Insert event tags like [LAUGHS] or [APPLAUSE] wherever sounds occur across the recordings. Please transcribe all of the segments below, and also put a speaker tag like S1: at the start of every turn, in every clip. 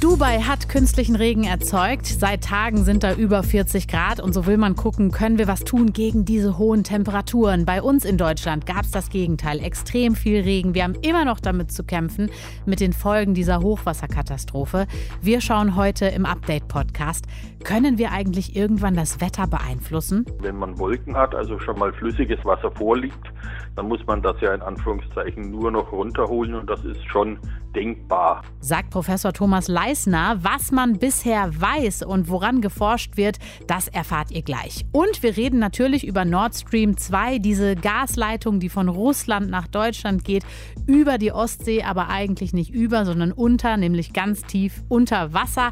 S1: Dubai hat künstlichen Regen erzeugt. Seit Tagen sind da über 40 Grad und so will man gucken, können wir was tun gegen diese hohen Temperaturen. Bei uns in Deutschland gab es das Gegenteil, extrem viel Regen. Wir haben immer noch damit zu kämpfen, mit den Folgen dieser Hochwasserkatastrophe. Wir schauen heute im Update-Podcast, können wir eigentlich irgendwann das Wetter beeinflussen?
S2: Wenn man Wolken hat, also schon mal flüssiges Wasser vorliegt, dann muss man das ja in Anführungszeichen nur noch runterholen und das ist schon denkbar.
S1: Sagt Professor Thomas Leisner, was man bisher weiß und woran geforscht wird, das erfahrt ihr gleich. Und wir reden natürlich über Nord Stream 2, diese Gasleitung, die von Russland nach Deutschland geht, über die Ostsee, aber eigentlich nicht über, sondern unter, nämlich ganz tief unter Wasser.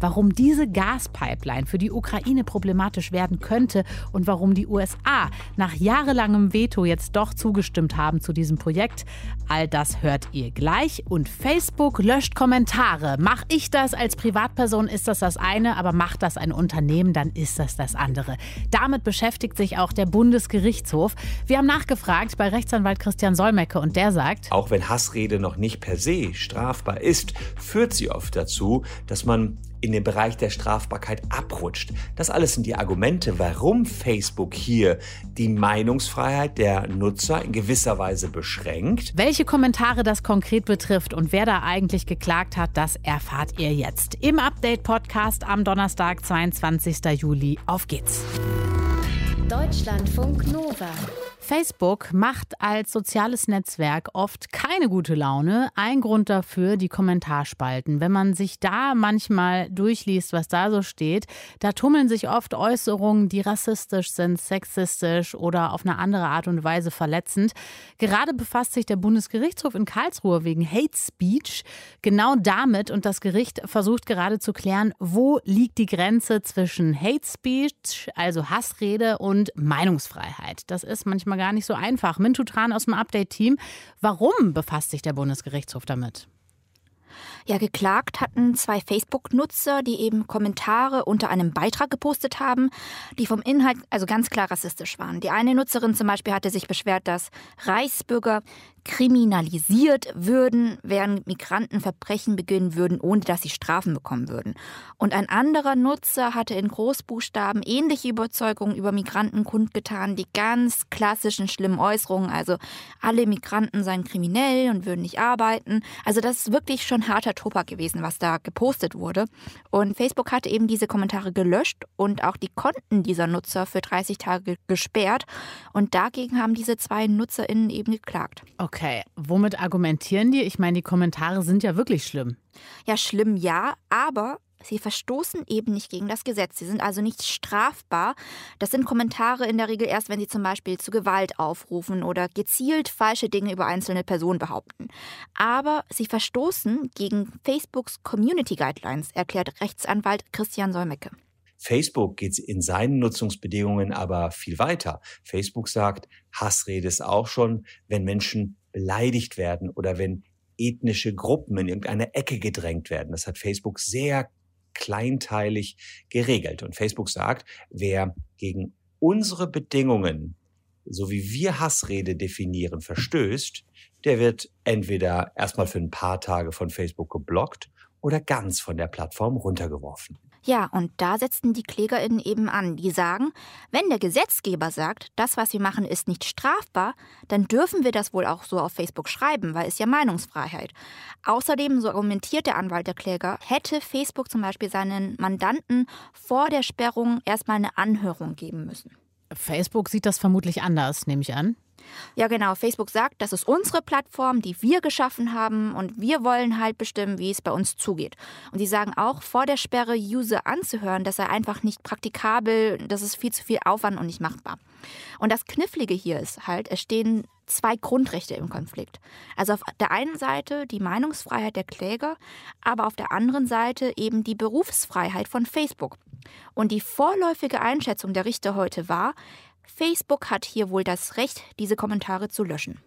S1: Warum diese Gaspipeline für die Ukraine problematisch werden könnte und warum die USA nach jahrelangem Veto jetzt doch zugestimmt haben zu diesem Projekt, all das hört ihr gleich. Und Facebook löscht Kommentare. Mach ich das als Privatperson, ist das das eine, aber macht das ein Unternehmen, dann ist das das andere. Damit beschäftigt sich auch der Bundesgerichtshof. Wir haben nachgefragt bei Rechtsanwalt Christian Solmecke und der sagt,
S3: auch wenn Hassrede noch nicht per se strafbar ist, führt sie oft dazu, dass man in den Bereich der Strafbarkeit abrutscht. Das alles sind die Argumente, warum Facebook hier die Meinungsfreiheit der Nutzer in gewisser Weise beschränkt.
S1: Welche Kommentare das konkret betrifft und wer da eigentlich geklagt hat, das erfahrt ihr jetzt im Update-Podcast am Donnerstag, 22. Juli. Auf geht's.
S4: Deutschlandfunk Nova.
S1: Facebook macht als soziales Netzwerk oft keine gute Laune. Ein Grund dafür die Kommentarspalten. Wenn man sich da manchmal durchliest, was da so steht, da tummeln sich oft Äußerungen, die rassistisch sind, sexistisch oder auf eine andere Art und Weise verletzend. Gerade befasst sich der Bundesgerichtshof in Karlsruhe wegen Hate Speech genau damit und das Gericht versucht gerade zu klären, wo liegt die Grenze zwischen Hate Speech, also Hassrede und Meinungsfreiheit. Das ist manchmal gar nicht so einfach. Mintu Tran aus dem Update-Team. Warum befasst sich der Bundesgerichtshof damit?
S5: Ja, geklagt hatten zwei Facebook-Nutzer, die eben Kommentare unter einem Beitrag gepostet haben, die vom Inhalt also ganz klar rassistisch waren. Die eine Nutzerin zum Beispiel hatte sich beschwert, dass Reichsbürger kriminalisiert würden, während Migranten Verbrechen beginnen würden, ohne dass sie Strafen bekommen würden. Und ein anderer Nutzer hatte in Großbuchstaben ähnliche Überzeugungen über Migranten kundgetan, die ganz klassischen schlimmen Äußerungen, also alle Migranten seien kriminell und würden nicht arbeiten. Also das ist wirklich schon harter Tobak gewesen, was da gepostet wurde. Und Facebook hatte eben diese Kommentare gelöscht und auch die Konten dieser Nutzer für 30 Tage gesperrt. Und dagegen haben diese zwei NutzerInnen eben geklagt.
S1: Okay. Okay, womit argumentieren die? Ich meine, die Kommentare sind ja wirklich schlimm.
S5: Ja, schlimm ja, aber Sie verstoßen eben nicht gegen das Gesetz. Sie sind also nicht strafbar. Das sind Kommentare in der Regel erst, wenn sie zum Beispiel zu Gewalt aufrufen oder gezielt falsche Dinge über einzelne Personen behaupten. Aber sie verstoßen gegen Facebooks Community Guidelines, erklärt Rechtsanwalt Christian Solmecke.
S3: Facebook geht in seinen Nutzungsbedingungen aber viel weiter. Facebook sagt, Hassrede ist auch schon, wenn Menschen beleidigt werden oder wenn ethnische Gruppen in irgendeine Ecke gedrängt werden. Das hat Facebook sehr kleinteilig geregelt. Und Facebook sagt, wer gegen unsere Bedingungen, so wie wir Hassrede definieren, verstößt, der wird entweder erstmal für ein paar Tage von Facebook geblockt oder ganz von der Plattform runtergeworfen.
S5: Ja, und da setzten die KlägerInnen eben an. Die sagen, wenn der Gesetzgeber sagt, das, was wir machen, ist nicht strafbar, dann dürfen wir das wohl auch so auf Facebook schreiben, weil es ja Meinungsfreiheit. Außerdem, so argumentiert der Anwalt der Kläger, hätte Facebook zum Beispiel seinen Mandanten vor der Sperrung erstmal eine Anhörung geben müssen.
S1: Facebook sieht das vermutlich anders, nehme ich an.
S5: Ja, genau. Facebook sagt, das ist unsere Plattform, die wir geschaffen haben und wir wollen halt bestimmen, wie es bei uns zugeht. Und sie sagen auch, vor der Sperre User anzuhören, das sei einfach nicht praktikabel, das ist viel zu viel Aufwand und nicht machbar. Und das Knifflige hier ist halt, es stehen zwei Grundrechte im Konflikt. Also auf der einen Seite die Meinungsfreiheit der Kläger, aber auf der anderen Seite eben die Berufsfreiheit von Facebook. Und die vorläufige Einschätzung der Richter heute war, Facebook hat hier wohl das Recht, diese Kommentare zu löschen.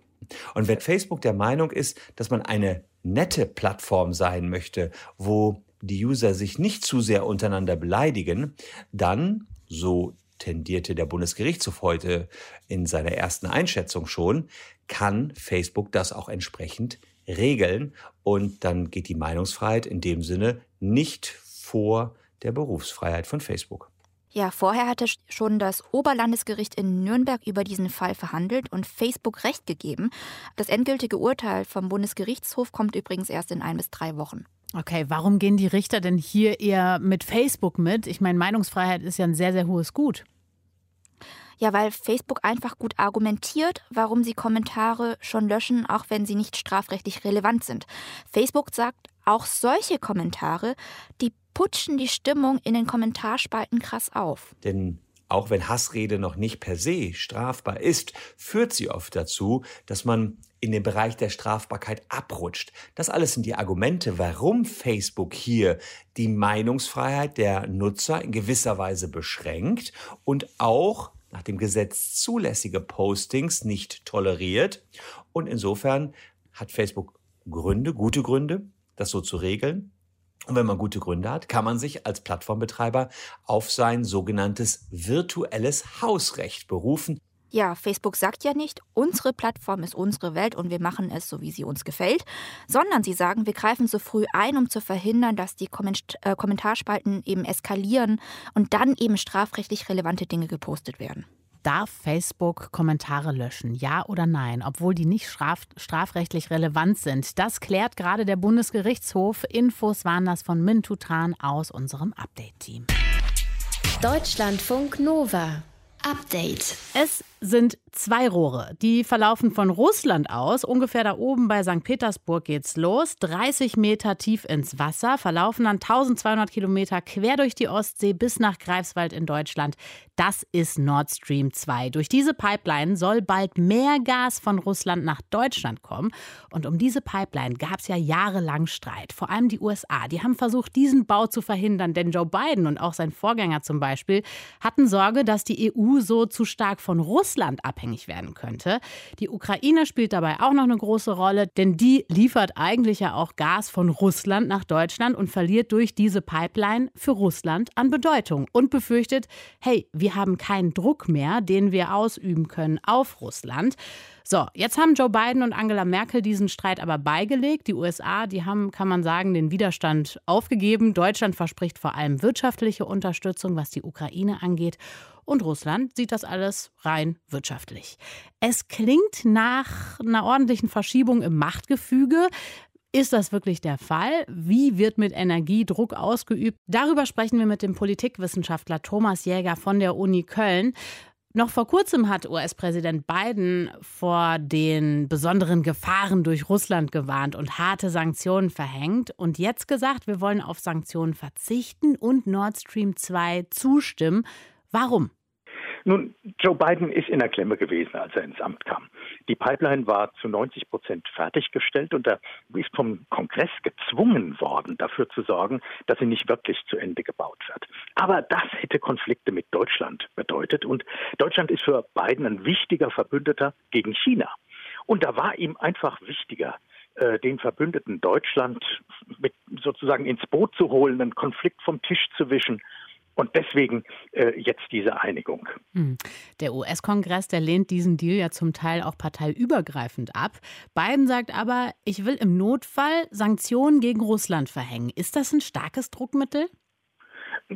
S3: Und wenn Facebook der Meinung ist, dass man eine nette Plattform sein möchte, wo die User sich nicht zu sehr untereinander beleidigen, dann, so tendierte der Bundesgerichtshof heute in seiner ersten Einschätzung schon, kann Facebook das auch entsprechend regeln und dann geht die Meinungsfreiheit in dem Sinne nicht vor der Berufsfreiheit von Facebook.
S5: Ja, vorher hatte schon das Oberlandesgericht in Nürnberg über diesen Fall verhandelt und Facebook Recht gegeben. Das endgültige Urteil vom Bundesgerichtshof kommt übrigens erst in ein bis drei Wochen.
S1: Okay, warum gehen die Richter denn hier eher mit Facebook mit? Ich meine, Meinungsfreiheit ist ja ein sehr, sehr hohes Gut.
S5: Ja, weil Facebook einfach gut argumentiert, warum sie Kommentare schon löschen, auch wenn sie nicht strafrechtlich relevant sind. Facebook sagt, auch solche Kommentare, die putschen die Stimmung in den Kommentarspalten krass auf.
S3: Denn auch wenn Hassrede noch nicht per se strafbar ist, führt sie oft dazu, dass man in den Bereich der Strafbarkeit abrutscht. Das alles sind die Argumente, warum Facebook hier die Meinungsfreiheit der Nutzer in gewisser Weise beschränkt und auch nach dem Gesetz zulässige Postings nicht toleriert. Und insofern hat Facebook Gründe, gute Gründe, das so zu regeln. Und wenn man gute Gründe hat, kann man sich als Plattformbetreiber auf sein sogenanntes virtuelles Hausrecht berufen.
S5: Ja, Facebook sagt ja nicht, unsere Plattform ist unsere Welt und wir machen es so, wie sie uns gefällt, sondern sie sagen, wir greifen so früh ein, um zu verhindern, dass die äh, Kommentarspalten eben eskalieren und dann eben strafrechtlich relevante Dinge gepostet werden.
S1: Darf Facebook Kommentare löschen? Ja oder nein? Obwohl die nicht straf strafrechtlich relevant sind. Das klärt gerade der Bundesgerichtshof. Infos waren das von Min Tutan aus unserem Update-Team.
S4: Deutschlandfunk Nova. Update.
S1: Es sind zwei Rohre. Die verlaufen von Russland aus. Ungefähr da oben bei St. Petersburg geht's los. 30 Meter tief ins Wasser, verlaufen dann 1200 Kilometer quer durch die Ostsee bis nach Greifswald in Deutschland. Das ist Nord Stream 2. Durch diese Pipeline soll bald mehr Gas von Russland nach Deutschland kommen. Und um diese Pipeline gab es ja jahrelang Streit. Vor allem die USA. Die haben versucht, diesen Bau zu verhindern. Denn Joe Biden und auch sein Vorgänger zum Beispiel hatten Sorge, dass die EU so zu stark von Russland Russland abhängig werden könnte. Die Ukraine spielt dabei auch noch eine große Rolle, denn die liefert eigentlich ja auch Gas von Russland nach Deutschland und verliert durch diese Pipeline für Russland an Bedeutung und befürchtet, hey, wir haben keinen Druck mehr, den wir ausüben können auf Russland. So, jetzt haben Joe Biden und Angela Merkel diesen Streit aber beigelegt. Die USA, die haben, kann man sagen, den Widerstand aufgegeben. Deutschland verspricht vor allem wirtschaftliche Unterstützung, was die Ukraine angeht. Und Russland sieht das alles rein wirtschaftlich. Es klingt nach einer ordentlichen Verschiebung im Machtgefüge. Ist das wirklich der Fall? Wie wird mit Energie Druck ausgeübt? Darüber sprechen wir mit dem Politikwissenschaftler Thomas Jäger von der Uni Köln. Noch vor kurzem hat US-Präsident Biden vor den besonderen Gefahren durch Russland gewarnt und harte Sanktionen verhängt und jetzt gesagt, wir wollen auf Sanktionen verzichten und Nord Stream 2 zustimmen. Warum?
S6: Nun, Joe Biden ist in der Klemme gewesen, als er ins Amt kam. Die Pipeline war zu 90 Prozent fertiggestellt und er ist vom Kongress gezwungen worden, dafür zu sorgen, dass sie nicht wirklich zu Ende gebaut wird. Aber das hätte Konflikte mit Deutschland bedeutet und Deutschland ist für Biden ein wichtiger Verbündeter gegen China. Und da war ihm einfach wichtiger, äh, den Verbündeten Deutschland mit sozusagen ins Boot zu holen, einen Konflikt vom Tisch zu wischen und deswegen äh, jetzt diese Einigung.
S1: Hm. Der US-Kongress, der lehnt diesen Deal ja zum Teil auch parteiübergreifend ab. Biden sagt aber, ich will im Notfall Sanktionen gegen Russland verhängen. Ist das ein starkes Druckmittel?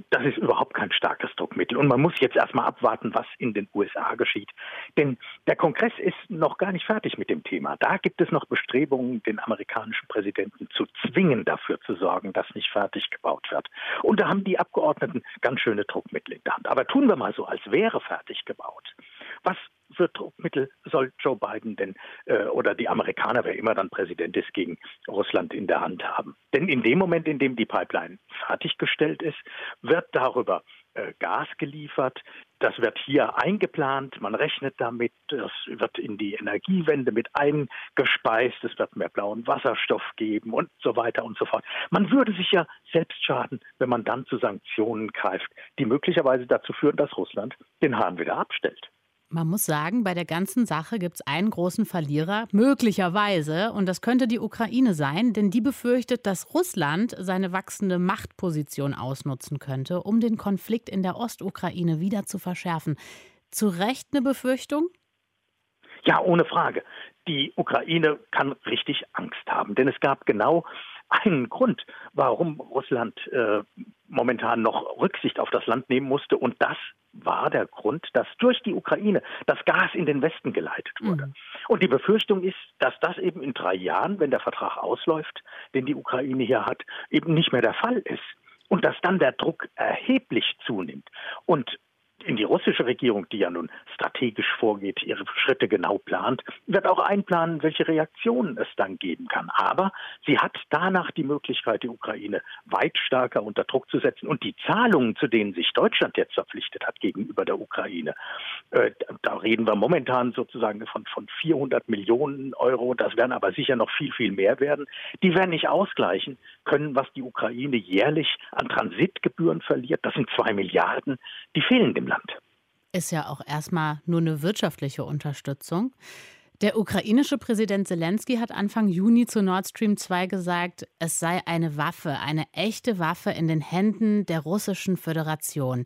S6: Das ist überhaupt kein starkes Druckmittel. Und man muss jetzt erstmal abwarten, was in den USA geschieht. Denn der Kongress ist noch gar nicht fertig mit dem Thema. Da gibt es noch Bestrebungen, den amerikanischen Präsidenten zu zwingen, dafür zu sorgen, dass nicht fertig gebaut wird. Und da haben die Abgeordneten ganz schöne Druckmittel in der Hand. Aber tun wir mal so, als wäre fertig gebaut. Was für Druckmittel soll Joe Biden denn äh, oder die Amerikaner, wer immer dann Präsident ist, gegen Russland in der Hand haben? Denn in dem Moment, in dem die Pipeline fertiggestellt ist, wird darüber äh, Gas geliefert. Das wird hier eingeplant, man rechnet damit, das wird in die Energiewende mit eingespeist, es wird mehr blauen Wasserstoff geben und so weiter und so fort. Man würde sich ja selbst schaden, wenn man dann zu Sanktionen greift, die möglicherweise dazu führen, dass Russland den Hahn wieder abstellt.
S1: Man muss sagen, bei der ganzen Sache gibt es einen großen Verlierer, möglicherweise, und das könnte die Ukraine sein, denn die befürchtet, dass Russland seine wachsende Machtposition ausnutzen könnte, um den Konflikt in der Ostukraine wieder zu verschärfen. Zu Recht eine Befürchtung?
S6: Ja, ohne Frage. Die Ukraine kann richtig Angst haben, denn es gab genau einen Grund, warum Russland äh, momentan noch Rücksicht auf das Land nehmen musste. Und das war der Grund, dass durch die Ukraine das Gas in den Westen geleitet wurde. Mhm. Und die Befürchtung ist, dass das eben in drei Jahren, wenn der Vertrag ausläuft, den die Ukraine hier hat, eben nicht mehr der Fall ist. Und dass dann der Druck erheblich zunimmt. Und in die russische Regierung, die ja nun strategisch vorgeht, ihre Schritte genau plant, wird auch einplanen, welche Reaktionen es dann geben kann. Aber sie hat danach die Möglichkeit, die Ukraine weit stärker unter Druck zu setzen. Und die Zahlungen, zu denen sich Deutschland jetzt verpflichtet hat gegenüber der Ukraine, äh, da reden wir momentan sozusagen von, von 400 Millionen Euro. Das werden aber sicher noch viel, viel mehr werden. Die werden nicht ausgleichen können, was die Ukraine jährlich an Transitgebühren verliert. Das sind zwei Milliarden. Die fehlen dem Land. Land.
S1: Ist ja auch erstmal nur eine wirtschaftliche Unterstützung. Der ukrainische Präsident Zelensky hat Anfang Juni zu Nord Stream 2 gesagt, es sei eine Waffe, eine echte Waffe in den Händen der russischen Föderation.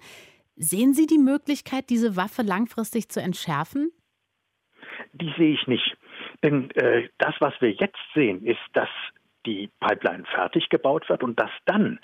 S1: Sehen Sie die Möglichkeit, diese Waffe langfristig zu entschärfen?
S6: Die sehe ich nicht. Denn äh, das, was wir jetzt sehen, ist, dass die Pipeline fertig gebaut wird und dass dann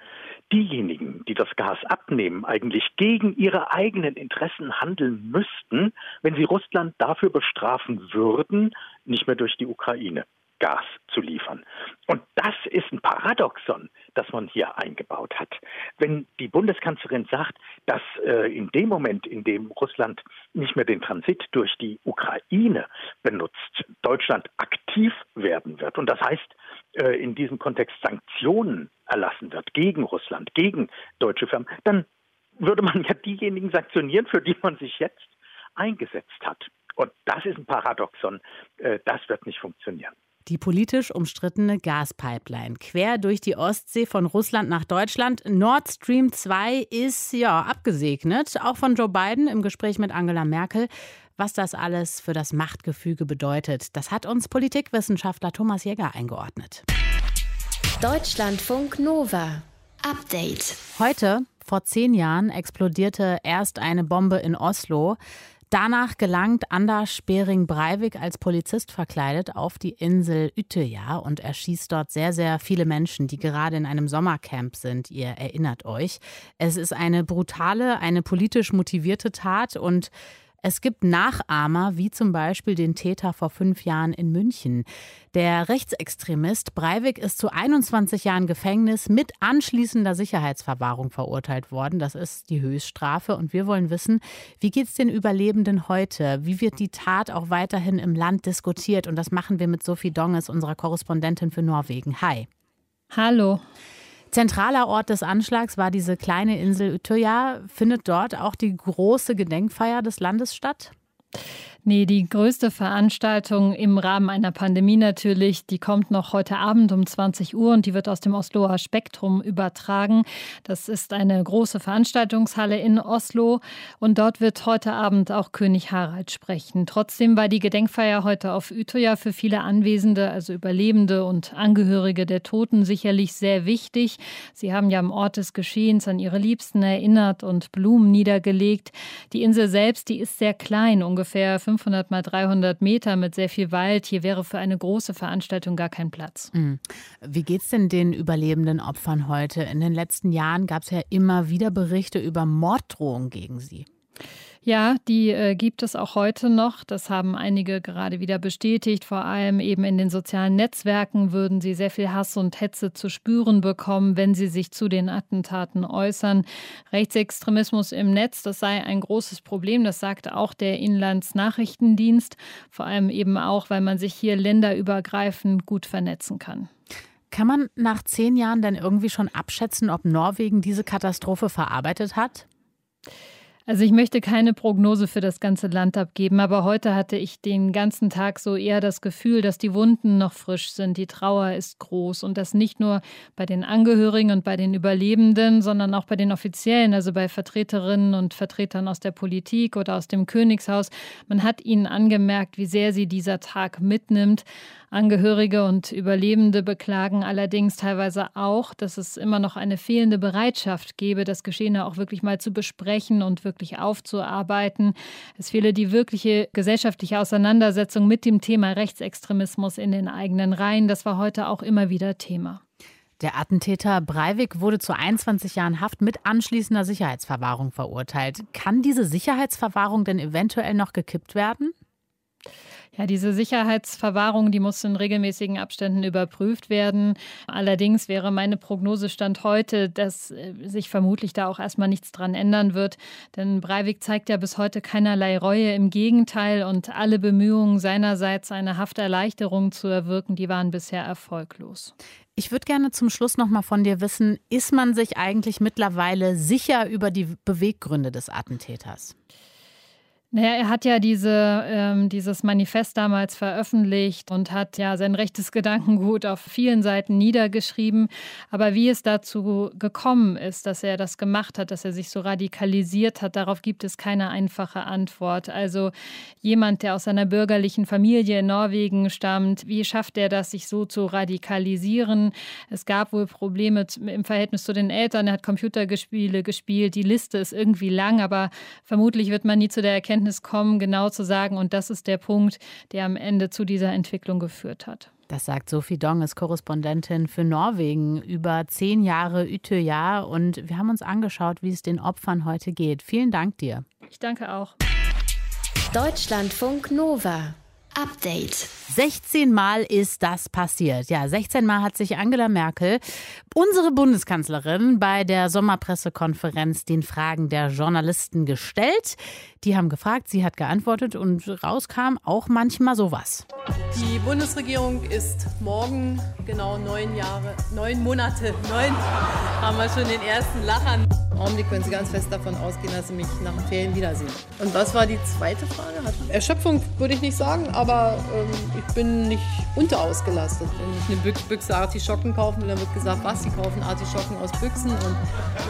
S6: diejenigen, die das Gas abnehmen, eigentlich gegen ihre eigenen Interessen handeln müssten, wenn sie Russland dafür bestrafen würden, nicht mehr durch die Ukraine Gas zu liefern. Und das ist ein Paradoxon, das man hier eingebaut hat. Wenn die Bundeskanzlerin sagt, dass äh, in dem Moment, in dem Russland nicht mehr den Transit durch die Ukraine benutzt, Deutschland aktiv werden wird. Und das heißt, äh, in diesem Kontext Sanktionen erlassen wird gegen Russland, gegen deutsche Firmen, dann würde man ja diejenigen sanktionieren, für die man sich jetzt eingesetzt hat. Und das ist ein Paradoxon. Äh, das wird nicht funktionieren.
S1: Die politisch umstrittene Gaspipeline quer durch die Ostsee von Russland nach Deutschland. Nord Stream 2 ist ja abgesegnet, auch von Joe Biden im Gespräch mit Angela Merkel. Was das alles für das Machtgefüge bedeutet, das hat uns Politikwissenschaftler Thomas Jäger eingeordnet.
S4: Deutschlandfunk Nova. Update.
S1: Heute, vor zehn Jahren, explodierte erst eine Bombe in Oslo. Danach gelangt Anders Spering-Breivik als Polizist verkleidet auf die Insel Utøya und erschießt dort sehr, sehr viele Menschen, die gerade in einem Sommercamp sind. Ihr erinnert euch. Es ist eine brutale, eine politisch motivierte Tat und es gibt Nachahmer, wie zum Beispiel den Täter vor fünf Jahren in München. Der Rechtsextremist Breivik ist zu 21 Jahren Gefängnis mit anschließender Sicherheitsverwahrung verurteilt worden. Das ist die Höchststrafe. Und wir wollen wissen, wie geht es den Überlebenden heute? Wie wird die Tat auch weiterhin im Land diskutiert? Und das machen wir mit Sophie Donges, unserer Korrespondentin für Norwegen. Hi.
S7: Hallo.
S1: Zentraler Ort des Anschlags war diese kleine Insel Utøya. Findet dort auch die große Gedenkfeier des Landes statt?
S7: Nee, die größte Veranstaltung im Rahmen einer Pandemie natürlich, die kommt noch heute Abend um 20 Uhr und die wird aus dem Osloer Spektrum übertragen. Das ist eine große Veranstaltungshalle in Oslo und dort wird heute Abend auch König Harald sprechen. Trotzdem war die Gedenkfeier heute auf Utøya für viele Anwesende, also Überlebende und Angehörige der Toten, sicherlich sehr wichtig. Sie haben ja am Ort des Geschehens an ihre Liebsten erinnert und Blumen niedergelegt. Die Insel selbst, die ist sehr klein, ungefähr 500 mal 300 Meter mit sehr viel Wald. Hier wäre für eine große Veranstaltung gar kein Platz.
S1: Mhm. Wie geht es denn den überlebenden Opfern heute? In den letzten Jahren gab es ja immer wieder Berichte über Morddrohungen gegen sie.
S7: Ja, die äh, gibt es auch heute noch. Das haben einige gerade wieder bestätigt. Vor allem eben in den sozialen Netzwerken würden sie sehr viel Hass und Hetze zu spüren bekommen, wenn sie sich zu den Attentaten äußern. Rechtsextremismus im Netz, das sei ein großes Problem. Das sagte auch der Inlandsnachrichtendienst. Vor allem eben auch, weil man sich hier länderübergreifend gut vernetzen kann.
S1: Kann man nach zehn Jahren denn irgendwie schon abschätzen, ob Norwegen diese Katastrophe verarbeitet hat?
S7: Also ich möchte keine Prognose für das ganze Land abgeben, aber heute hatte ich den ganzen Tag so eher das Gefühl, dass die Wunden noch frisch sind, die Trauer ist groß und das nicht nur bei den Angehörigen und bei den Überlebenden, sondern auch bei den Offiziellen, also bei Vertreterinnen und Vertretern aus der Politik oder aus dem Königshaus. Man hat ihnen angemerkt, wie sehr sie dieser Tag mitnimmt. Angehörige und Überlebende beklagen allerdings teilweise auch, dass es immer noch eine fehlende Bereitschaft gebe, das Geschehene auch wirklich mal zu besprechen und wirklich aufzuarbeiten. Es fehle die wirkliche gesellschaftliche Auseinandersetzung mit dem Thema Rechtsextremismus in den eigenen Reihen. Das war heute auch immer wieder Thema.
S1: Der Attentäter Breivik wurde zu 21 Jahren Haft mit anschließender Sicherheitsverwahrung verurteilt. Kann diese Sicherheitsverwahrung denn eventuell noch gekippt werden?
S7: Ja, diese Sicherheitsverwahrung, die muss in regelmäßigen Abständen überprüft werden. Allerdings wäre meine Prognose Stand heute, dass äh, sich vermutlich da auch erstmal nichts dran ändern wird. Denn Breivik zeigt ja bis heute keinerlei Reue. Im Gegenteil und alle Bemühungen seinerseits, eine Hafterleichterung zu erwirken, die waren bisher erfolglos.
S1: Ich würde gerne zum Schluss noch mal von dir wissen, ist man sich eigentlich mittlerweile sicher über die Beweggründe des Attentäters?
S7: Naja, er hat ja diese, ähm, dieses Manifest damals veröffentlicht und hat ja sein rechtes Gedankengut auf vielen Seiten niedergeschrieben. Aber wie es dazu gekommen ist, dass er das gemacht hat, dass er sich so radikalisiert hat, darauf gibt es keine einfache Antwort. Also jemand, der aus einer bürgerlichen Familie in Norwegen stammt, wie schafft er das, sich so zu radikalisieren? Es gab wohl Probleme im Verhältnis zu den Eltern. Er hat Computerspiele gespielt. Die Liste ist irgendwie lang, aber vermutlich wird man nie zu der Erkenntnis Erkenntnis kommen, genau zu sagen, und das ist der Punkt, der am Ende zu dieser Entwicklung geführt hat.
S1: Das sagt Sophie Dong, ist Korrespondentin für Norwegen über zehn Jahre Utøya und wir haben uns angeschaut, wie es den Opfern heute geht. Vielen Dank dir.
S7: Ich danke auch.
S4: Deutschlandfunk Nova. Update.
S1: 16 Mal ist das passiert. Ja, 16 Mal hat sich Angela Merkel, unsere Bundeskanzlerin, bei der Sommerpressekonferenz den Fragen der Journalisten gestellt. Die haben gefragt, sie hat geantwortet und rauskam auch manchmal sowas.
S8: Die Bundesregierung ist morgen genau neun Jahre, neun Monate, neun haben wir schon den ersten Lachern. Im Augenblick können Sie ganz fest davon ausgehen, dass Sie mich nach den Ferien wiedersehen. Und was war die zweite Frage? Erschöpfung würde ich nicht sagen, aber ähm, ich bin nicht unterausgelastet. Wenn ich eine Büch Büchse Artischocken kaufen will, dann wird gesagt, was, Sie kaufen Artischocken aus Büchsen und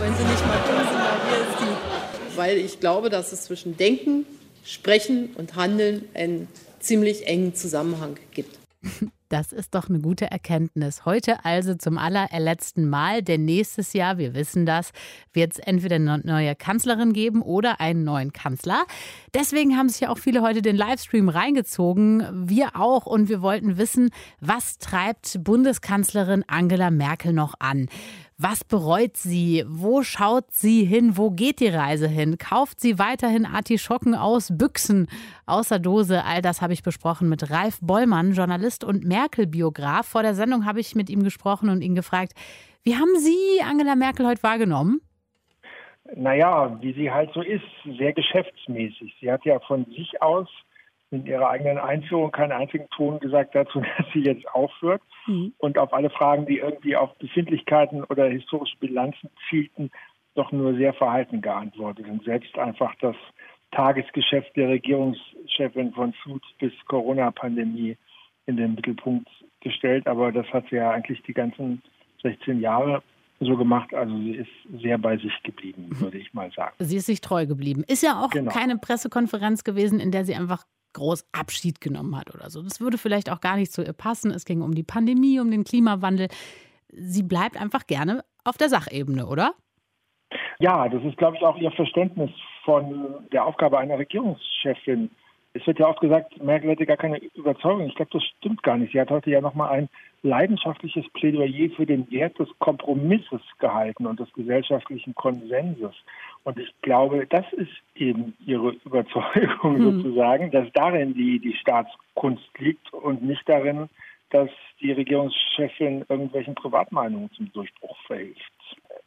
S8: wenn Sie nicht mal sind, hier ist die weil ich glaube, dass es zwischen Denken, Sprechen und Handeln einen ziemlich engen Zusammenhang gibt. [LAUGHS]
S1: Das ist doch eine gute Erkenntnis. Heute also zum allerletzten Mal, denn nächstes Jahr, wir wissen das, wird es entweder eine neue Kanzlerin geben oder einen neuen Kanzler. Deswegen haben sich ja auch viele heute den Livestream reingezogen. Wir auch. Und wir wollten wissen, was treibt Bundeskanzlerin Angela Merkel noch an? Was bereut sie? Wo schaut sie hin? Wo geht die Reise hin? Kauft sie weiterhin Artischocken aus Büchsen, außer Dose? All das habe ich besprochen mit Ralf Bollmann, Journalist und Merkel-Biograf. Vor der Sendung habe ich mit ihm gesprochen und ihn gefragt, wie haben Sie Angela Merkel heute wahrgenommen?
S9: Naja, wie sie halt so ist, sehr geschäftsmäßig. Sie hat ja von sich aus in ihrer eigenen Einführung keinen einzigen Ton gesagt dazu, [LAUGHS] dass sie jetzt aufhört. Mhm. Und auf alle Fragen, die irgendwie auf Befindlichkeiten oder historische Bilanzen zielten, doch nur sehr verhalten geantwortet und selbst einfach das Tagesgeschäft der Regierungschefin von Flut bis Corona-Pandemie in den Mittelpunkt gestellt. Aber das hat sie ja eigentlich die ganzen 16 Jahre so gemacht. Also sie ist sehr bei sich geblieben, mhm. würde ich mal sagen.
S1: Sie ist sich treu geblieben. Ist ja auch genau. keine Pressekonferenz gewesen, in der sie einfach groß Abschied genommen hat oder so. Das würde vielleicht auch gar nicht zu ihr passen. Es ging um die Pandemie, um den Klimawandel. Sie bleibt einfach gerne auf der Sachebene, oder?
S9: Ja, das ist, glaube ich, auch ihr Verständnis von der Aufgabe einer Regierungschefin. Es wird ja oft gesagt, Merkel hätte gar keine Überzeugung. Ich glaube, das stimmt gar nicht. Sie hat heute ja nochmal ein leidenschaftliches Plädoyer für den Wert des Kompromisses gehalten und des gesellschaftlichen Konsenses. Und ich glaube, das ist eben ihre Überzeugung hm. sozusagen, dass darin die, die Staatskunst liegt und nicht darin, dass die Regierungschefin irgendwelchen Privatmeinungen zum Durchbruch verhilft.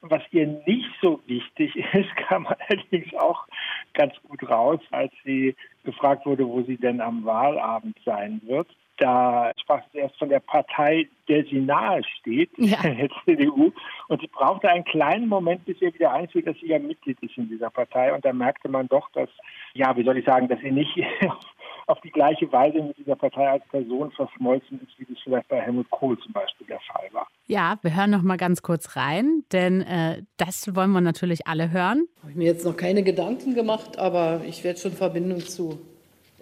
S9: Was ihr nicht so wichtig [LAUGHS] ist, kam allerdings auch ganz gut raus, als sie gefragt wurde, wo sie denn am Wahlabend sein wird. Da sprach sie erst von der Partei, der sie nahe steht, ja. [LAUGHS] der CDU. Und sie brauchte einen kleinen Moment, bis ihr wieder einfiel, dass sie ja Mitglied ist in dieser Partei. Und da merkte man doch, dass, ja, wie soll ich sagen, dass sie nicht [LAUGHS] auf die gleiche Weise mit dieser Partei als Person verschmolzen ist, wie das vielleicht bei Helmut Kohl zum Beispiel der Fall war.
S1: Ja, wir hören noch mal ganz kurz rein, denn äh, das wollen wir natürlich alle hören.
S8: Habe ich mir jetzt noch keine Gedanken gemacht, aber ich werde schon Verbindung zu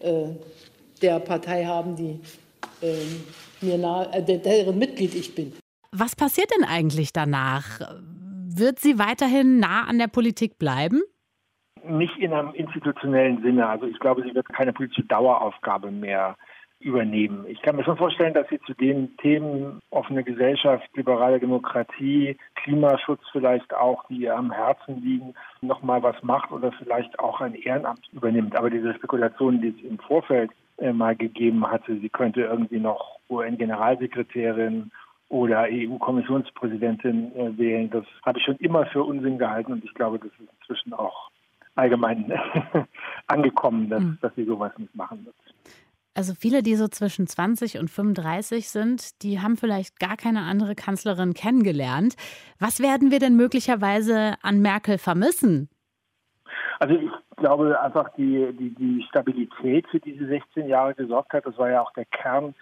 S8: äh, der Partei haben, die äh, mir nahe, äh, deren Mitglied ich bin.
S1: Was passiert denn eigentlich danach? Wird sie weiterhin nah an der Politik bleiben?
S9: Nicht in einem institutionellen Sinne. Also ich glaube, sie wird keine politische Daueraufgabe mehr übernehmen. Ich kann mir schon vorstellen, dass sie zu den Themen offene Gesellschaft, liberale Demokratie, Klimaschutz vielleicht auch, die ihr am Herzen liegen, nochmal was macht oder vielleicht auch ein Ehrenamt übernimmt. Aber diese Spekulationen, die es im Vorfeld äh, mal gegeben hatte, sie könnte irgendwie noch UN-Generalsekretärin oder EU-Kommissionspräsidentin äh, wählen, das habe ich schon immer für Unsinn gehalten und ich glaube, das ist inzwischen auch allgemein [LAUGHS] angekommen, dass, mhm. dass sie sowas nicht machen wird.
S1: Also viele, die so zwischen 20 und 35 sind, die haben vielleicht gar keine andere Kanzlerin kennengelernt. Was werden wir denn möglicherweise an Merkel vermissen?
S9: Also ich glaube einfach die, die, die Stabilität, für diese 16 Jahre gesorgt hat, das war ja auch der Kern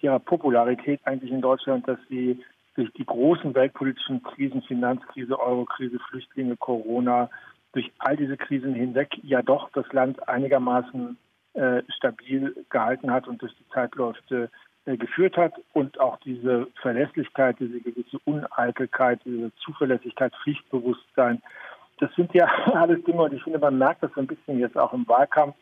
S9: ihrer Popularität eigentlich in Deutschland, dass sie durch die großen weltpolitischen Krisen, Finanzkrise, Eurokrise, Flüchtlinge, Corona, durch all diese Krisen hinweg ja doch das Land einigermaßen äh, stabil gehalten hat und durch die Zeitläufe äh, geführt hat und auch diese Verlässlichkeit, diese gewisse Uneitelkeit, diese Zuverlässigkeit, Pflichtbewusstsein, das sind ja [LAUGHS] alles Dinge und ich finde, man merkt das so ein bisschen jetzt auch im Wahlkampf.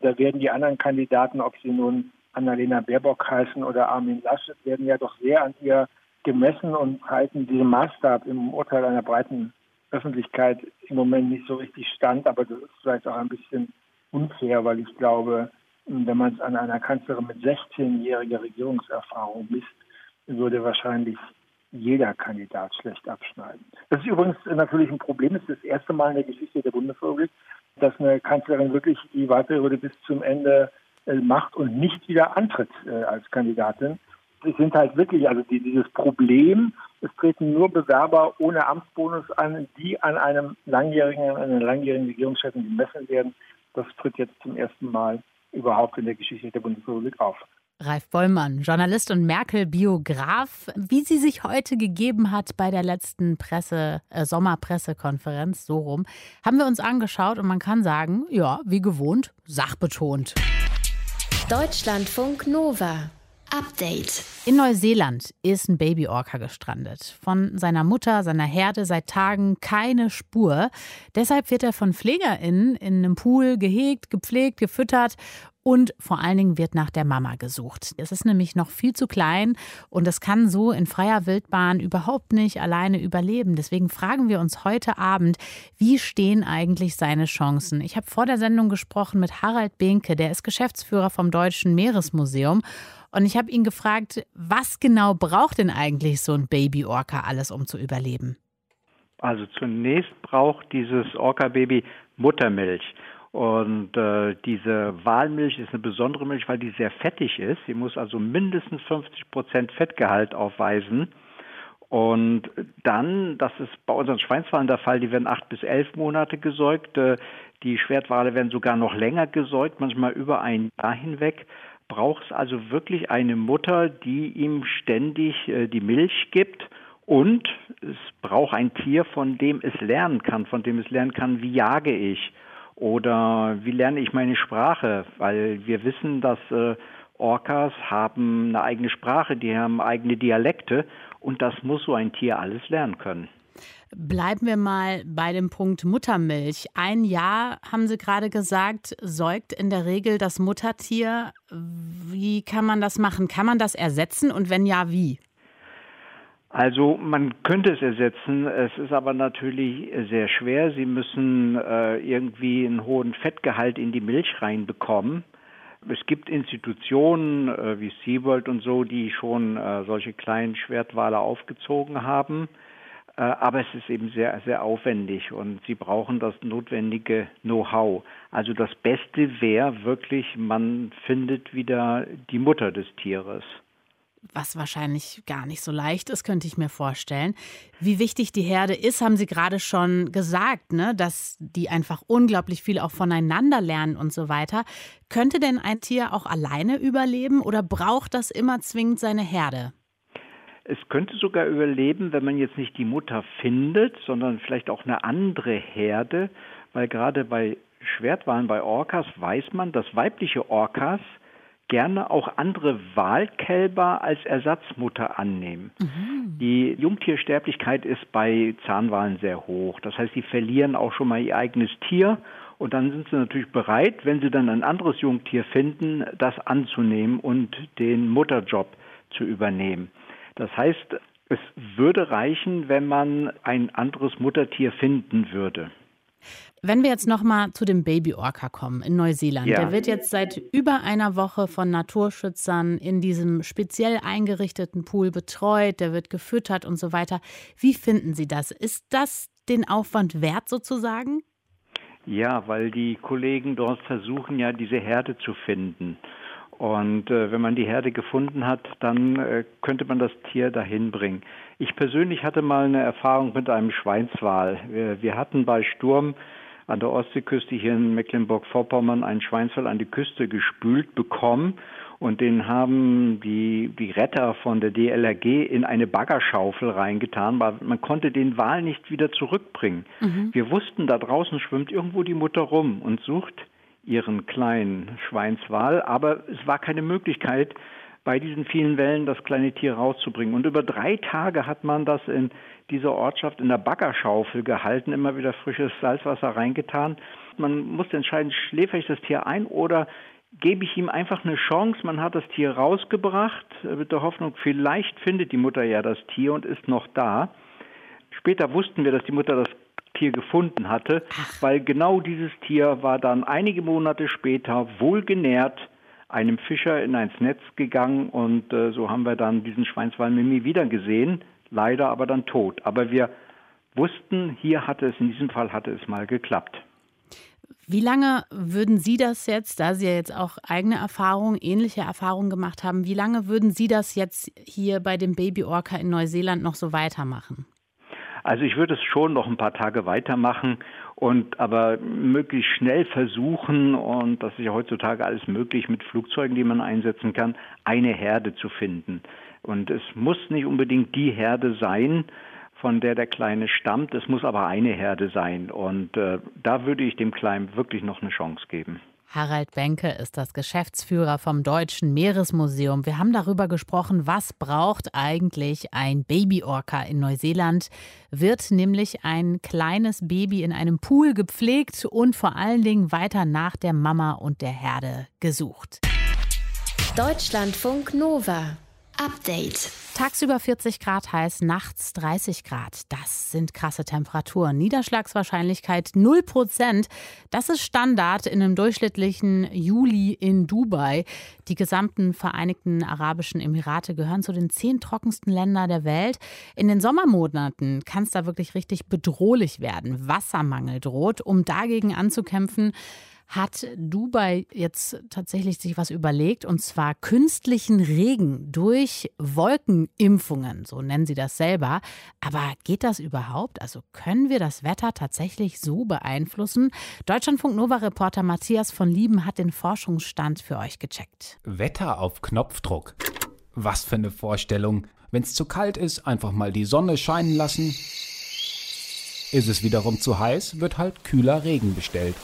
S9: Da werden die anderen Kandidaten, ob sie nun Annalena Baerbock heißen oder Armin Laschet, werden ja doch sehr an ihr gemessen und halten diesen Maßstab im Urteil einer breiten Öffentlichkeit im Moment nicht so richtig stand, aber das ist vielleicht auch ein bisschen unfair, weil ich glaube, wenn man es an einer Kanzlerin mit 16-jähriger Regierungserfahrung misst, würde wahrscheinlich jeder Kandidat schlecht abschneiden. Das ist übrigens natürlich ein Problem. Es ist das erste Mal in der Geschichte der Bundesrepublik, dass eine Kanzlerin wirklich die Wahlperiode bis zum Ende äh, macht und nicht wieder antritt äh, als Kandidatin es sind halt wirklich, also die, dieses Problem, es treten nur Bewerber ohne Amtsbonus an, die an einem langjährigen, an einer langjährigen Regierungschefin gemessen werden. Das tritt jetzt zum ersten Mal überhaupt in der Geschichte der Bundesrepublik auf.
S1: Ralf Bollmann, Journalist und Merkel-Biograf, wie sie sich heute gegeben hat bei der letzten Presse, äh, Sommerpressekonferenz, so rum, haben wir uns angeschaut und man kann sagen, ja, wie gewohnt, sachbetont.
S4: Deutschlandfunk Nova. Update.
S1: In Neuseeland ist ein Baby-Orca gestrandet. Von seiner Mutter, seiner Herde seit Tagen keine Spur. Deshalb wird er von PflegerInnen in einem Pool gehegt, gepflegt, gefüttert und vor allen Dingen wird nach der Mama gesucht. Es ist nämlich noch viel zu klein und es kann so in freier Wildbahn überhaupt nicht alleine überleben. Deswegen fragen wir uns heute Abend, wie stehen eigentlich seine Chancen? Ich habe vor der Sendung gesprochen mit Harald Behnke, der ist Geschäftsführer vom Deutschen Meeresmuseum. Und ich habe ihn gefragt, was genau braucht denn eigentlich so ein Baby-Orca alles, um zu überleben?
S10: Also zunächst braucht dieses Orca-Baby Muttermilch. Und äh, diese Walmilch ist eine besondere Milch, weil die sehr fettig ist. Sie muss also mindestens 50 Prozent Fettgehalt aufweisen. Und dann, das ist bei unseren Schweinswalen der Fall, die werden acht bis elf Monate gesäugt. Äh, die Schwertwale werden sogar noch länger gesäugt, manchmal über ein Jahr hinweg braucht es also wirklich eine Mutter, die ihm ständig äh, die Milch gibt. Und es braucht ein Tier, von dem es lernen kann, von dem es lernen kann, wie jage ich oder wie lerne ich meine Sprache, weil wir wissen, dass äh, Orcas haben eine eigene Sprache, die haben eigene Dialekte. Und das muss so ein Tier alles lernen können.
S1: Bleiben wir mal bei dem Punkt Muttermilch. Ein Jahr, haben Sie gerade gesagt, säugt in der Regel das Muttertier. Wie kann man das machen? Kann man das ersetzen und wenn ja, wie?
S10: Also man könnte es ersetzen, es ist aber natürlich sehr schwer. Sie müssen äh, irgendwie einen hohen Fettgehalt in die Milch reinbekommen. Es gibt Institutionen äh, wie SeaWorld und so, die schon äh, solche kleinen Schwertwale aufgezogen haben. Äh, aber es ist eben sehr, sehr aufwendig und sie brauchen das notwendige Know-how. Also das Beste wäre wirklich, man findet wieder die Mutter des Tieres.
S1: Was wahrscheinlich gar nicht so leicht ist, könnte ich mir vorstellen. Wie wichtig die Herde ist, haben Sie gerade schon gesagt, ne? dass die einfach unglaublich viel auch voneinander lernen und so weiter. Könnte denn ein Tier auch alleine überleben oder braucht das immer zwingend seine Herde?
S10: Es könnte sogar überleben, wenn man jetzt nicht die Mutter findet, sondern vielleicht auch eine andere Herde, weil gerade bei Schwertwalen, bei Orcas weiß man, dass weibliche Orcas gerne auch andere Wahlkälber als Ersatzmutter annehmen. Mhm. Die Jungtiersterblichkeit ist bei Zahnwalen sehr hoch. Das heißt, sie verlieren auch schon mal ihr eigenes Tier und dann sind sie natürlich bereit, wenn sie dann ein anderes Jungtier finden, das anzunehmen und den Mutterjob zu übernehmen. Das heißt, es würde reichen, wenn man ein anderes Muttertier finden würde.
S1: Wenn wir jetzt noch mal zu dem Baby Orca kommen in Neuseeland, ja. der wird jetzt seit über einer Woche von Naturschützern in diesem speziell eingerichteten Pool betreut, der wird gefüttert und so weiter. Wie finden Sie das? Ist das den Aufwand wert sozusagen?
S10: Ja, weil die Kollegen dort versuchen ja diese Herde zu finden. Und äh, wenn man die Herde gefunden hat, dann äh, könnte man das Tier dahin bringen. Ich persönlich hatte mal eine Erfahrung mit einem Schweinswal. Wir, wir hatten bei Sturm an der Ostseeküste hier in Mecklenburg-Vorpommern einen Schweinswal an die Küste gespült bekommen und den haben die, die Retter von der DLRG in eine Baggerschaufel reingetan, weil man konnte den Wal nicht wieder zurückbringen. Mhm. Wir wussten, da draußen schwimmt irgendwo die Mutter rum und sucht ihren kleinen Schweinswal, aber es war keine Möglichkeit, bei diesen vielen Wellen das kleine Tier rauszubringen. Und über drei Tage hat man das in dieser Ortschaft in der Baggerschaufel gehalten, immer wieder frisches Salzwasser reingetan. Man musste entscheiden, schläfe ich das Tier ein oder gebe ich ihm einfach eine Chance. Man hat das Tier rausgebracht mit der Hoffnung, vielleicht findet die Mutter ja das Tier und ist noch da. Später wussten wir, dass die Mutter das Tier gefunden hatte, Ach. weil genau dieses Tier war dann einige Monate später wohlgenährt einem Fischer in eins Netz gegangen und äh, so haben wir dann diesen Schweinswal Mimi wieder gesehen, leider aber dann tot. Aber wir wussten, hier hatte es, in diesem Fall hatte es mal geklappt.
S1: Wie lange würden Sie das jetzt, da Sie ja jetzt auch eigene Erfahrungen, ähnliche Erfahrungen gemacht haben, wie lange würden Sie das jetzt hier bei dem Baby Orca in Neuseeland noch so weitermachen?
S10: Also ich würde es schon noch ein paar Tage weitermachen und aber möglichst schnell versuchen, und das ist ja heutzutage alles möglich mit Flugzeugen, die man einsetzen kann, eine Herde zu finden. Und es muss nicht unbedingt die Herde sein, von der der Kleine stammt. Es muss aber eine Herde sein. Und äh, da würde ich dem Kleinen wirklich noch eine Chance geben.
S1: Harald Benke ist das Geschäftsführer vom Deutschen Meeresmuseum. Wir haben darüber gesprochen, was braucht eigentlich ein Babyorca in Neuseeland? Wird nämlich ein kleines Baby in einem Pool gepflegt und vor allen Dingen weiter nach der Mama und der Herde gesucht.
S4: Deutschlandfunk Nova. Update.
S1: Tagsüber 40 Grad heiß, nachts 30 Grad. Das sind krasse Temperaturen. Niederschlagswahrscheinlichkeit 0 Prozent. Das ist Standard in einem durchschnittlichen Juli in Dubai. Die gesamten Vereinigten Arabischen Emirate gehören zu den zehn trockensten Ländern der Welt. In den Sommermonaten kann es da wirklich richtig bedrohlich werden. Wassermangel droht. Um dagegen anzukämpfen, hat Dubai jetzt tatsächlich sich was überlegt, und zwar künstlichen Regen durch Wolkenimpfungen, so nennen sie das selber. Aber geht das überhaupt? Also können wir das Wetter tatsächlich so beeinflussen? Deutschlandfunk Nova-Reporter Matthias von Lieben hat den Forschungsstand für euch gecheckt.
S11: Wetter auf Knopfdruck. Was für eine Vorstellung. Wenn es zu kalt ist, einfach mal die Sonne scheinen lassen. Ist es wiederum zu heiß, wird halt kühler Regen bestellt.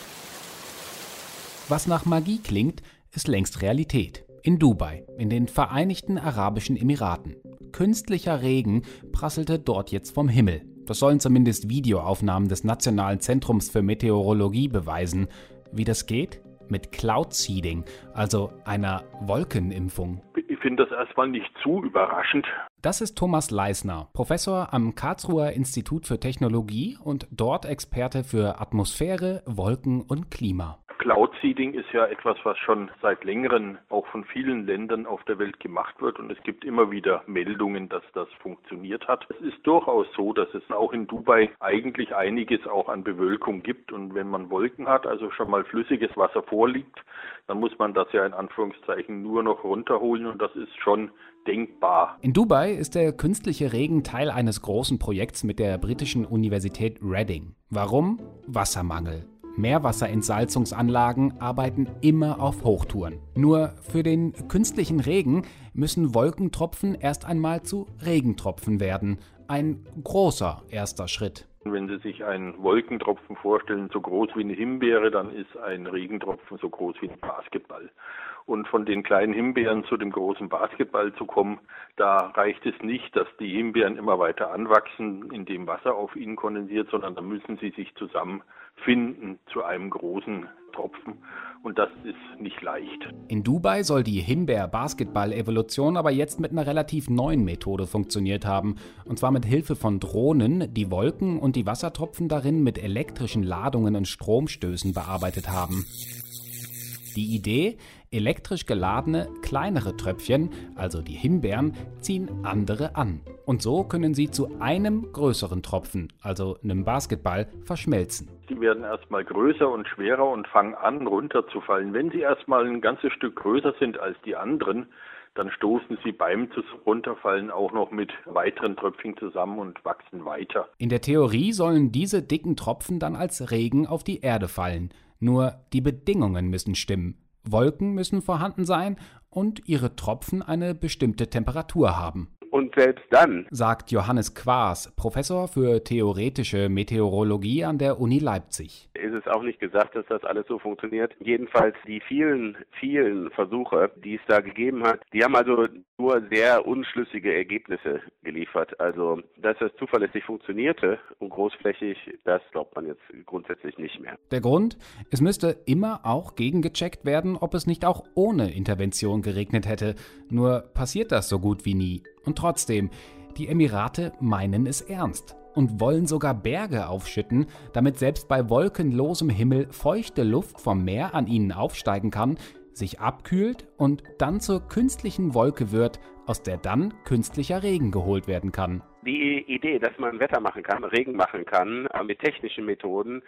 S11: Was nach Magie klingt, ist längst Realität. In Dubai, in den Vereinigten Arabischen Emiraten. Künstlicher Regen prasselte dort jetzt vom Himmel. Das sollen zumindest Videoaufnahmen des Nationalen Zentrums für Meteorologie beweisen. Wie das geht? Mit Cloud Seeding, also einer Wolkenimpfung.
S2: Ich finde das erstmal nicht zu überraschend.
S11: Das ist Thomas Leisner, Professor am Karlsruher Institut für Technologie und dort Experte für Atmosphäre, Wolken und Klima.
S2: Cloud Seeding ist ja etwas, was schon seit längerem auch von vielen Ländern auf der Welt gemacht wird. Und es gibt immer wieder Meldungen, dass das funktioniert hat. Es ist durchaus so, dass es auch in Dubai eigentlich einiges auch an Bewölkung gibt. Und wenn man Wolken hat, also schon mal flüssiges Wasser vorliegt, dann muss man das ja in Anführungszeichen nur noch runterholen. Und das ist schon denkbar.
S11: In Dubai ist der künstliche Regen Teil eines großen Projekts mit der britischen Universität Reading. Warum? Wassermangel. Meerwasserentsalzungsanlagen arbeiten immer auf Hochtouren. Nur für den künstlichen Regen müssen Wolkentropfen erst einmal zu Regentropfen werden. Ein großer erster Schritt.
S2: Wenn Sie sich einen Wolkentropfen vorstellen, so groß wie eine Himbeere, dann ist ein Regentropfen so groß wie ein Basketball. Und von den kleinen Himbeeren zu dem großen Basketball zu kommen, da reicht es nicht, dass die Himbeeren immer weiter anwachsen, indem Wasser auf ihnen kondensiert, sondern da müssen sie sich zusammenfinden zu einem großen Tropfen. Und das ist nicht leicht.
S11: In Dubai soll die Himbeer-Basketball-Evolution aber jetzt mit einer relativ neuen Methode funktioniert haben. Und zwar mit Hilfe von Drohnen, die Wolken und die Wassertropfen darin mit elektrischen Ladungen und Stromstößen bearbeitet haben. Die Idee, elektrisch geladene, kleinere Tröpfchen, also die Himbeeren, ziehen andere an. Und so können sie zu einem größeren Tropfen, also einem Basketball, verschmelzen.
S2: Die werden erstmal größer und schwerer und fangen an runterzufallen. Wenn sie erstmal ein ganzes Stück größer sind als die anderen, dann stoßen sie beim Runterfallen auch noch mit weiteren Tröpfchen zusammen und wachsen weiter.
S11: In der Theorie sollen diese dicken Tropfen dann als Regen auf die Erde fallen. Nur die Bedingungen müssen stimmen. Wolken müssen vorhanden sein und ihre Tropfen eine bestimmte Temperatur haben.
S12: Und selbst dann,
S11: sagt Johannes Quaas, Professor für theoretische Meteorologie an der Uni Leipzig.
S12: Ist es auch nicht gesagt, dass das alles so funktioniert. Jedenfalls die vielen, vielen Versuche, die es da gegeben hat, die haben also nur sehr unschlüssige Ergebnisse geliefert. Also, dass das zuverlässig funktionierte und großflächig, das glaubt man jetzt grundsätzlich nicht mehr.
S11: Der Grund? Es müsste immer auch gegengecheckt werden, ob es nicht auch ohne Intervention geregnet hätte. Nur passiert das so gut wie nie. Und trotzdem, die Emirate meinen es ernst und wollen sogar Berge aufschütten, damit selbst bei wolkenlosem Himmel feuchte Luft vom Meer an ihnen aufsteigen kann, sich abkühlt und dann zur künstlichen Wolke wird, aus der dann künstlicher Regen geholt werden kann.
S12: Die Idee, dass man Wetter machen kann, Regen machen kann, äh, mit technischen Methoden,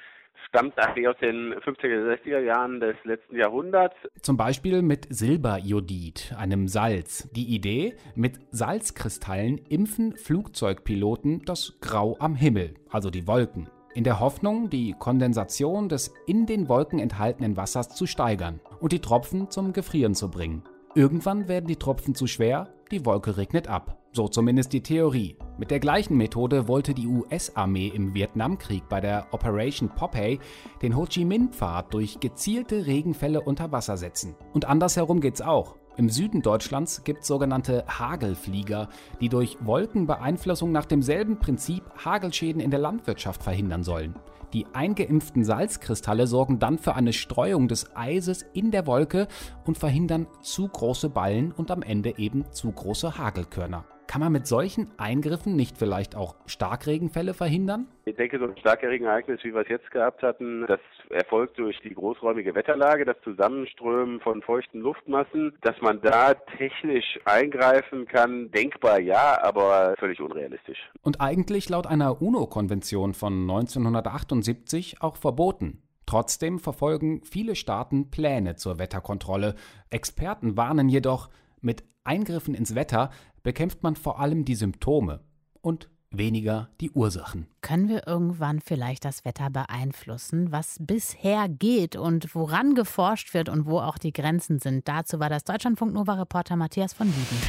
S12: stammt eigentlich aus den 50er, 60er Jahren des letzten Jahrhunderts.
S11: Zum Beispiel mit Silberiodid, einem Salz. Die Idee, mit Salzkristallen impfen Flugzeugpiloten das Grau am Himmel, also die Wolken, in der Hoffnung, die Kondensation des in den Wolken enthaltenen Wassers zu steigern und die Tropfen zum Gefrieren zu bringen. Irgendwann werden die Tropfen zu schwer, die Wolke regnet ab. So zumindest die Theorie. Mit der gleichen Methode wollte die US-Armee im Vietnamkrieg bei der Operation Popeye den Ho Chi Minh-Pfad durch gezielte Regenfälle unter Wasser setzen. Und andersherum geht's auch. Im Süden Deutschlands gibt es sogenannte Hagelflieger, die durch Wolkenbeeinflussung nach demselben Prinzip Hagelschäden in der Landwirtschaft verhindern sollen. Die eingeimpften Salzkristalle sorgen dann für eine Streuung des Eises in der Wolke und verhindern zu große Ballen und am Ende eben zu große Hagelkörner. Kann man mit solchen Eingriffen nicht vielleicht auch Starkregenfälle verhindern?
S12: Ich denke, so ein Starkregenereignis, wie wir es jetzt gehabt hatten, das erfolgt durch die großräumige Wetterlage, das Zusammenströmen von feuchten Luftmassen. Dass man da technisch eingreifen kann, denkbar ja, aber völlig unrealistisch.
S11: Und eigentlich laut einer UNO-Konvention von 1978 auch verboten. Trotzdem verfolgen viele Staaten Pläne zur Wetterkontrolle. Experten warnen jedoch, mit Eingriffen ins Wetter bekämpft man vor allem die Symptome und weniger die Ursachen.
S1: Können wir irgendwann vielleicht das Wetter beeinflussen, was bisher geht und woran geforscht wird und wo auch die Grenzen sind? Dazu war das Deutschlandfunk Nova Reporter Matthias von Wieden.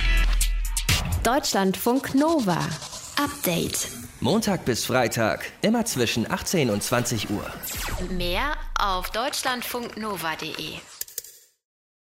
S4: Deutschlandfunk Nova. Update.
S13: Montag bis Freitag, immer zwischen 18 und 20 Uhr.
S4: Mehr auf deutschlandfunknova.de.